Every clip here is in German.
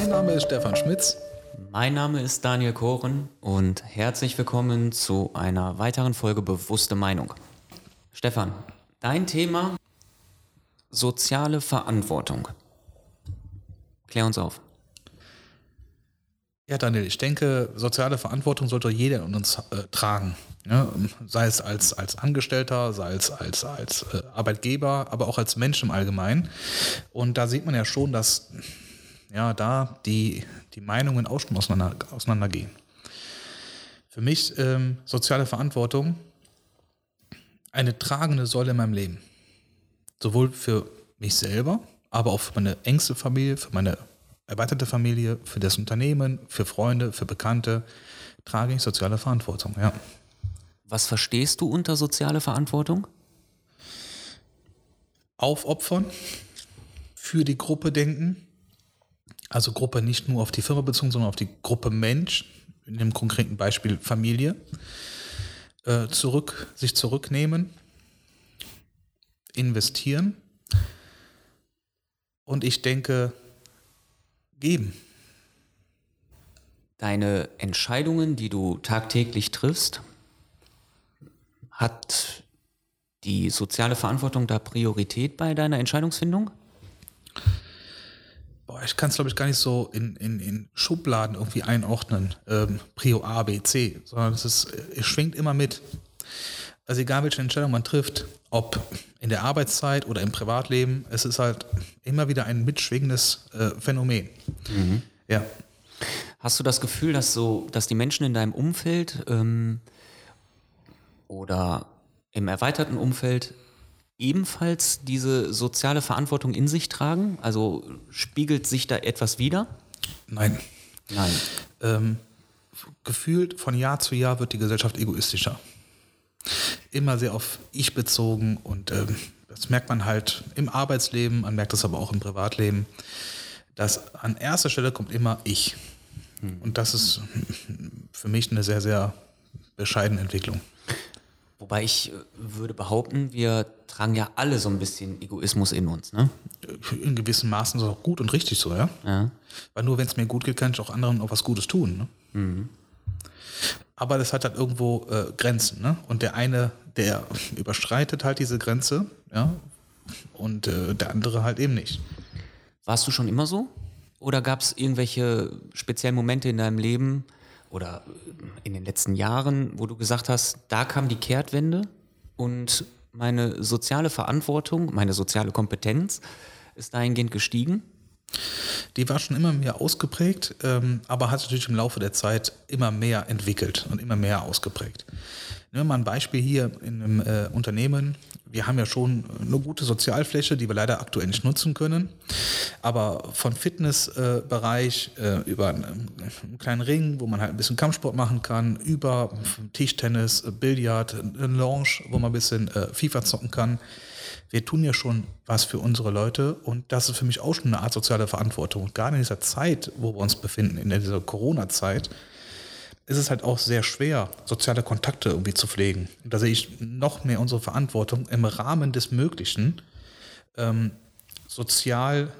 Mein Name ist Stefan Schmitz. Mein Name ist Daniel Koren und herzlich willkommen zu einer weiteren Folge Bewusste Meinung. Stefan, dein Thema soziale Verantwortung. Klär uns auf. Ja, Daniel, ich denke, soziale Verantwortung sollte jeder in uns äh, tragen. Ja, sei es als, als Angestellter, sei es als, als äh, Arbeitgeber, aber auch als Mensch im Allgemeinen. Und da sieht man ja schon, dass ja, da die, die Meinungen auch schon auseinander, auseinandergehen. Für mich ähm, soziale Verantwortung eine tragende Säule in meinem Leben. Sowohl für mich selber, aber auch für meine engste Familie, für meine erweiterte Familie, für das Unternehmen, für Freunde, für Bekannte trage ich soziale Verantwortung, ja. Was verstehst du unter soziale Verantwortung? Aufopfern, für die Gruppe denken, also Gruppe nicht nur auf die Firma bezogen, sondern auf die Gruppe Mensch, in dem konkreten Beispiel Familie, äh, zurück, sich zurücknehmen, investieren und ich denke, geben. Deine Entscheidungen, die du tagtäglich triffst, hat die soziale Verantwortung da Priorität bei deiner Entscheidungsfindung? Ich kann es, glaube ich, gar nicht so in, in, in Schubladen irgendwie einordnen, ähm, Prio A, B, C, sondern es, ist, es schwingt immer mit. Also egal, welche Entscheidung man trifft, ob in der Arbeitszeit oder im Privatleben, es ist halt immer wieder ein mitschwingendes äh, Phänomen. Mhm. Ja. Hast du das Gefühl, dass so, dass die Menschen in deinem Umfeld ähm, oder im erweiterten Umfeld ebenfalls diese soziale Verantwortung in sich tragen? Also spiegelt sich da etwas wieder? Nein. Nein. Ähm, gefühlt von Jahr zu Jahr wird die Gesellschaft egoistischer immer sehr auf ich bezogen und ähm, das merkt man halt im Arbeitsleben, man merkt das aber auch im Privatleben, dass an erster Stelle kommt immer ich. Hm. Und das ist für mich eine sehr, sehr bescheidene Entwicklung. Wobei ich äh, würde behaupten, wir tragen ja alle so ein bisschen Egoismus in uns, ne? In gewissem Maßen ist auch gut und richtig so, ja. ja. Weil nur wenn es mir gut geht, kann ich auch anderen auch was Gutes tun. Ne? Mhm aber das hat halt irgendwo äh, Grenzen. Ne? Und der eine, der überschreitet halt diese Grenze, ja, und äh, der andere halt eben nicht. Warst du schon immer so? Oder gab es irgendwelche speziellen Momente in deinem Leben oder in den letzten Jahren, wo du gesagt hast, da kam die Kehrtwende und meine soziale Verantwortung, meine soziale Kompetenz ist dahingehend gestiegen? Die war schon immer mehr ausgeprägt, ähm, aber hat sich natürlich im Laufe der Zeit immer mehr entwickelt und immer mehr ausgeprägt. Wir mal ein Beispiel hier in einem äh, Unternehmen. Wir haben ja schon eine gute Sozialfläche, die wir leider aktuell nicht nutzen können. Aber von Fitnessbereich äh, äh, über einen, einen, kleinen Ring, wo man halt ein bisschen Kampfsport machen kann, über Tischtennis, Billard, eine Lounge, wo man ein bisschen äh, FIFA zocken kann wir tun ja schon was für unsere Leute und das ist für mich auch schon eine Art soziale Verantwortung. Und gerade in dieser Zeit, wo wir uns befinden, in dieser Corona-Zeit, ist es halt auch sehr schwer, soziale Kontakte irgendwie zu pflegen. Und da sehe ich noch mehr unsere Verantwortung im Rahmen des Möglichen, ähm, sozial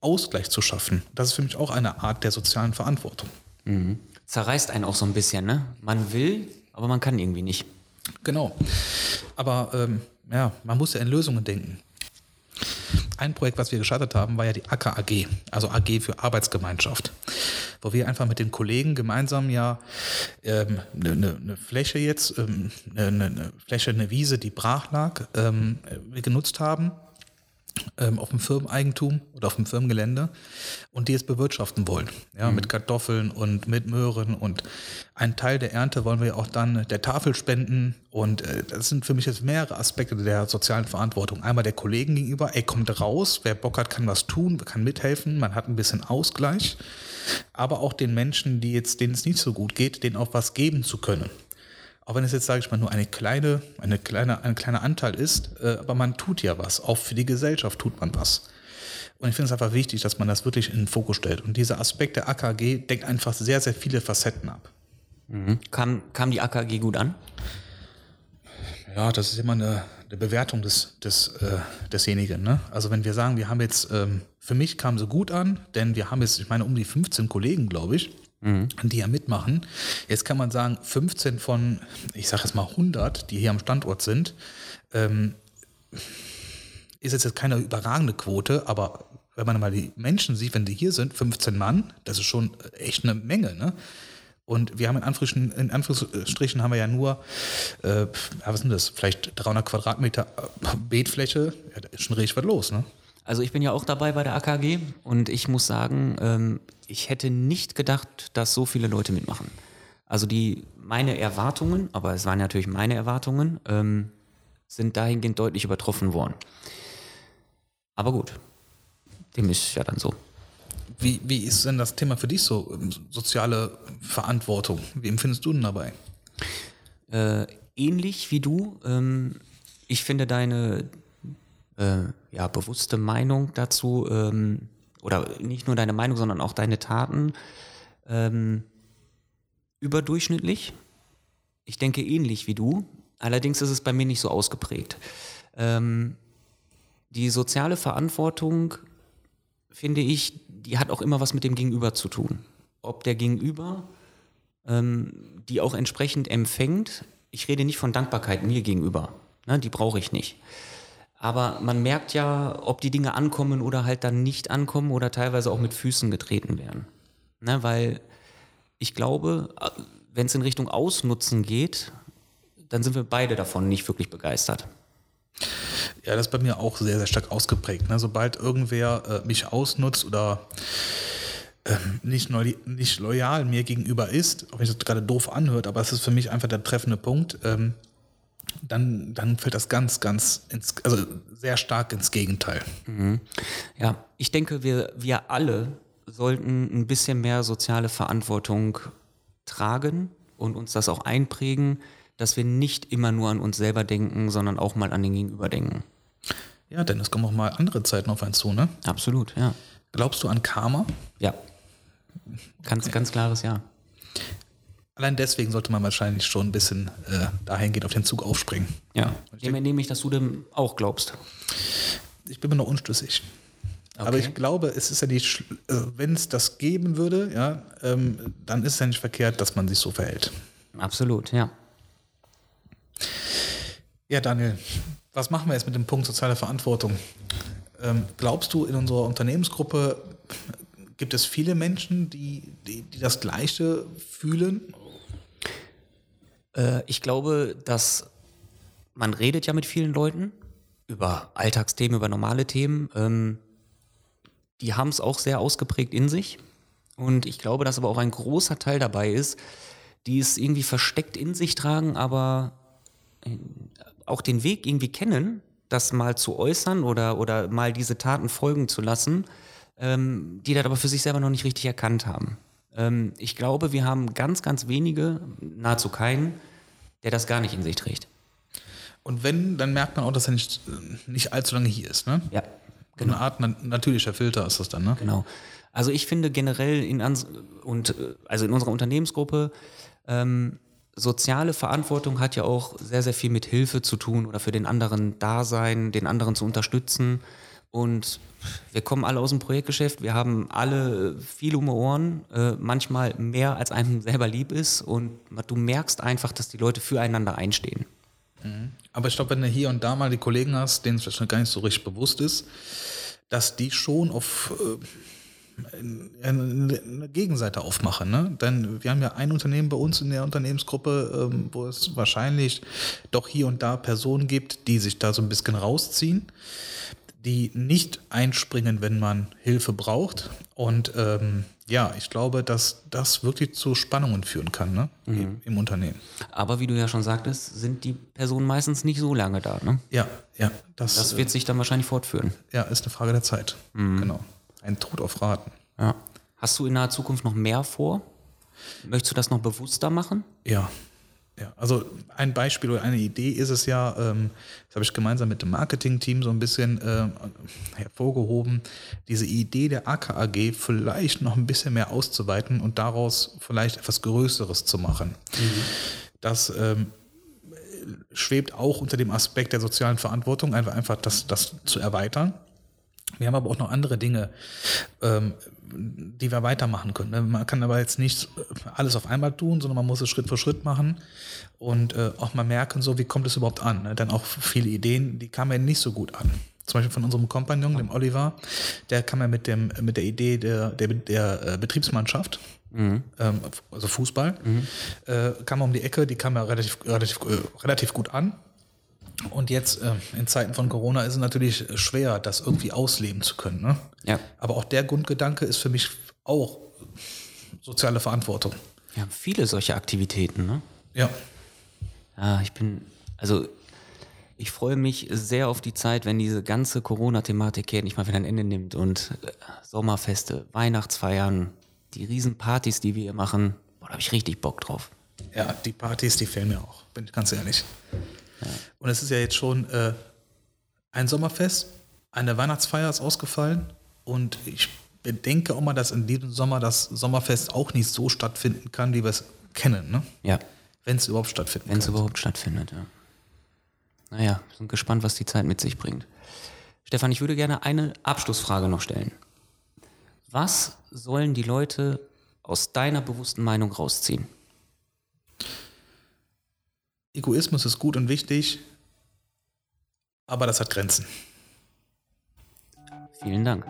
Ausgleich zu schaffen. Das ist für mich auch eine Art der sozialen Verantwortung. Mhm. Zerreißt einen auch so ein bisschen, ne? Man will, aber man kann irgendwie nicht. Genau. Aber ähm, ja, man muss ja in Lösungen denken. Ein Projekt, was wir gestartet haben, war ja die ACA AG, also AG für Arbeitsgemeinschaft, wo wir einfach mit den Kollegen gemeinsam ja ähm, eine, eine Fläche jetzt, ähm, eine, eine Fläche, eine Wiese, die brach lag, ähm, genutzt haben auf dem Firmeneigentum oder auf dem Firmengelände und die es bewirtschaften wollen. Ja, mhm. mit Kartoffeln und mit Möhren und einen Teil der Ernte wollen wir auch dann der Tafel spenden und äh, das sind für mich jetzt mehrere Aspekte der sozialen Verantwortung. Einmal der Kollegen gegenüber, ey, kommt raus, wer Bock hat, kann was tun, kann mithelfen, man hat ein bisschen Ausgleich, aber auch den Menschen, die jetzt, denen es nicht so gut geht, denen auch was geben zu können. Auch wenn es jetzt, sage ich mal, nur eine kleine, eine kleine, ein kleiner Anteil ist, äh, aber man tut ja was. Auch für die Gesellschaft tut man was. Und ich finde es einfach wichtig, dass man das wirklich in den Fokus stellt. Und dieser Aspekt der AKG deckt einfach sehr, sehr viele Facetten ab. Mhm. Kam, kam die AKG gut an? Ja, das ist immer eine, eine Bewertung des, des, äh, desjenigen. Ne? Also wenn wir sagen, wir haben jetzt, ähm, für mich kam so gut an, denn wir haben jetzt, ich meine, um die 15 Kollegen, glaube ich, die ja mitmachen. Jetzt kann man sagen, 15 von, ich sage jetzt mal 100, die hier am Standort sind, ähm, ist jetzt keine überragende Quote, aber wenn man mal die Menschen sieht, wenn die hier sind, 15 Mann, das ist schon echt eine Menge, ne? Und wir haben in Anführungsstrichen, in Anführungsstrichen haben wir ja nur, äh, was sind das, vielleicht 300 Quadratmeter äh, Beetfläche, ja, da ist schon richtig was los, ne? Also ich bin ja auch dabei bei der AKG und ich muss sagen, ähm, ich hätte nicht gedacht, dass so viele Leute mitmachen. Also die meine Erwartungen, aber es waren natürlich meine Erwartungen, ähm, sind dahingehend deutlich übertroffen worden. Aber gut, dem ist ja dann so. Wie, wie ist denn das Thema für dich so, ähm, soziale Verantwortung? Wie empfindest du denn dabei? Äh, ähnlich wie du. Ähm, ich finde deine äh, ja, bewusste Meinung dazu, ähm, oder nicht nur deine Meinung, sondern auch deine Taten, ähm, überdurchschnittlich. Ich denke ähnlich wie du. Allerdings ist es bei mir nicht so ausgeprägt. Ähm, die soziale Verantwortung, finde ich, die hat auch immer was mit dem Gegenüber zu tun. Ob der Gegenüber ähm, die auch entsprechend empfängt. Ich rede nicht von Dankbarkeit mir gegenüber. Ne, die brauche ich nicht. Aber man merkt ja, ob die Dinge ankommen oder halt dann nicht ankommen oder teilweise auch mit Füßen getreten werden. Ne, weil ich glaube, wenn es in Richtung Ausnutzen geht, dann sind wir beide davon nicht wirklich begeistert. Ja, das ist bei mir auch sehr, sehr stark ausgeprägt. Ne? Sobald irgendwer äh, mich ausnutzt oder ähm, nicht, neu, nicht loyal mir gegenüber ist, wenn sich das gerade doof anhört, aber es ist für mich einfach der treffende Punkt, ähm, dann, dann fällt das ganz, ganz, ins, also sehr stark ins Gegenteil. Mhm. Ja, ich denke, wir, wir alle sollten ein bisschen mehr soziale Verantwortung tragen und uns das auch einprägen, dass wir nicht immer nur an uns selber denken, sondern auch mal an den Gegenüber denken. Ja, denn es kommen auch mal andere Zeiten auf einen zu, ne? Absolut, ja. Glaubst du an Karma? Ja. Ganz, okay. ganz klares Ja. Allein deswegen sollte man wahrscheinlich schon ein bisschen äh, dahingehend auf den Zug aufspringen. Ja. Dem entnehme ich, dass du dem auch glaubst. Ich bin mir noch unschlüssig. Okay. Aber ich glaube, es ist ja nicht, äh, wenn es das geben würde, ja, ähm, dann ist es ja nicht verkehrt, dass man sich so verhält. Absolut, ja. Ja, Daniel, was machen wir jetzt mit dem Punkt soziale Verantwortung? Ähm, glaubst du, in unserer Unternehmensgruppe gibt es viele Menschen, die, die, die das Gleiche fühlen? Äh, ich glaube, dass man redet ja mit vielen Leuten über Alltagsthemen, über normale Themen. Ähm, die haben es auch sehr ausgeprägt in sich. Und ich glaube, dass aber auch ein großer Teil dabei ist, die es irgendwie versteckt in sich tragen, aber äh, auch den Weg irgendwie kennen, das mal zu äußern oder, oder mal diese Taten folgen zu lassen, ähm, die das aber für sich selber noch nicht richtig erkannt haben. Ähm, ich glaube, wir haben ganz, ganz wenige, nahezu keinen, der das gar nicht in sich trägt. Und wenn, dann merkt man auch, dass er nicht, nicht allzu lange hier ist, ne? Ja. Genau. Eine Art na natürlicher Filter ist das dann, ne? Genau. Also ich finde generell in, und, also in unserer Unternehmensgruppe, ähm, soziale Verantwortung hat ja auch sehr, sehr viel mit Hilfe zu tun oder für den anderen da sein, den anderen zu unterstützen. Und wir kommen alle aus dem Projektgeschäft, wir haben alle viel um die Ohren, äh, manchmal mehr als einem selber lieb ist. Und du merkst einfach, dass die Leute füreinander einstehen. Mhm. Aber ich glaube, wenn du hier und da mal die Kollegen hast, denen es vielleicht gar nicht so richtig bewusst ist, dass die schon auf äh, eine Gegenseite aufmachen. Ne? Denn wir haben ja ein Unternehmen bei uns in der Unternehmensgruppe, ähm, wo es wahrscheinlich doch hier und da Personen gibt, die sich da so ein bisschen rausziehen, die nicht einspringen, wenn man Hilfe braucht. Und ähm, ja, ich glaube, dass das wirklich zu Spannungen führen kann ne? Mhm. im Unternehmen. Aber wie du ja schon sagtest, sind die Personen meistens nicht so lange da. Ne? Ja, ja. Das, das wird sich dann wahrscheinlich fortführen. Ja, ist eine Frage der Zeit. Mhm. Genau. Ein Tod auf Raten. Ja. Hast du in naher Zukunft noch mehr vor? Möchtest du das noch bewusster machen? Ja. Ja, also ein Beispiel oder eine Idee ist es ja, ähm, das habe ich gemeinsam mit dem Marketing-Team so ein bisschen äh, hervorgehoben, diese Idee der AKAG vielleicht noch ein bisschen mehr auszuweiten und daraus vielleicht etwas Größeres zu machen. Mhm. Dass ähm, schwebt auch unter dem Aspekt der sozialen Verantwortung, einfach, einfach das, das zu erweitern. Wir haben aber auch noch andere Dinge, ähm, die wir weitermachen können. Ne? Man kann aber jetzt nicht alles auf einmal tun, sondern man muss es Schritt für Schritt machen und äh, auch mal merken, so wie kommt es überhaupt an. Ne? Denn auch viele Ideen, die kamen ja nicht so gut an. Zum Beispiel von unserem Kompagnon, dem Oliver, der kam ja mit, dem, mit der Idee der, der, der äh, Betriebsmannschaft, mhm. ähm, also Fußball, mhm. äh, kam um die Ecke, die kam ja relativ, relativ, äh, relativ gut an. Und jetzt äh, in Zeiten von Corona ist es natürlich schwer, das irgendwie ausleben zu können. Ne? Ja. Aber auch der Grundgedanke ist für mich auch soziale Verantwortung. Wir haben viele solche Aktivitäten, ne? Ja. Ja, ich bin, also ich freue mich sehr auf die Zeit, wenn diese ganze Corona-Thematik hier nicht mal wieder ein Ende nimmt und äh, Sommerfeste, Weihnachtsfeiern, die Riesenpartys, die wir hier machen, boah, da habe ich richtig Bock drauf. Ja, die Partys, die fehlen mir auch, bin ich ganz ehrlich. Und es ist ja jetzt schon äh, ein Sommerfest, eine Weihnachtsfeier ist ausgefallen und ich bedenke auch mal, dass in diesem Sommer das Sommerfest auch nicht so stattfinden kann, wie wir es kennen. Ne? Ja. Wenn es überhaupt stattfindet. Wenn es überhaupt stattfindet, ja. Naja, sind gespannt, was die Zeit mit sich bringt. Stefan, ich würde gerne eine Abschlussfrage noch stellen. Was sollen die Leute aus deiner bewussten Meinung rausziehen? Egoismus ist gut und wichtig, aber das hat Grenzen. Vielen Dank.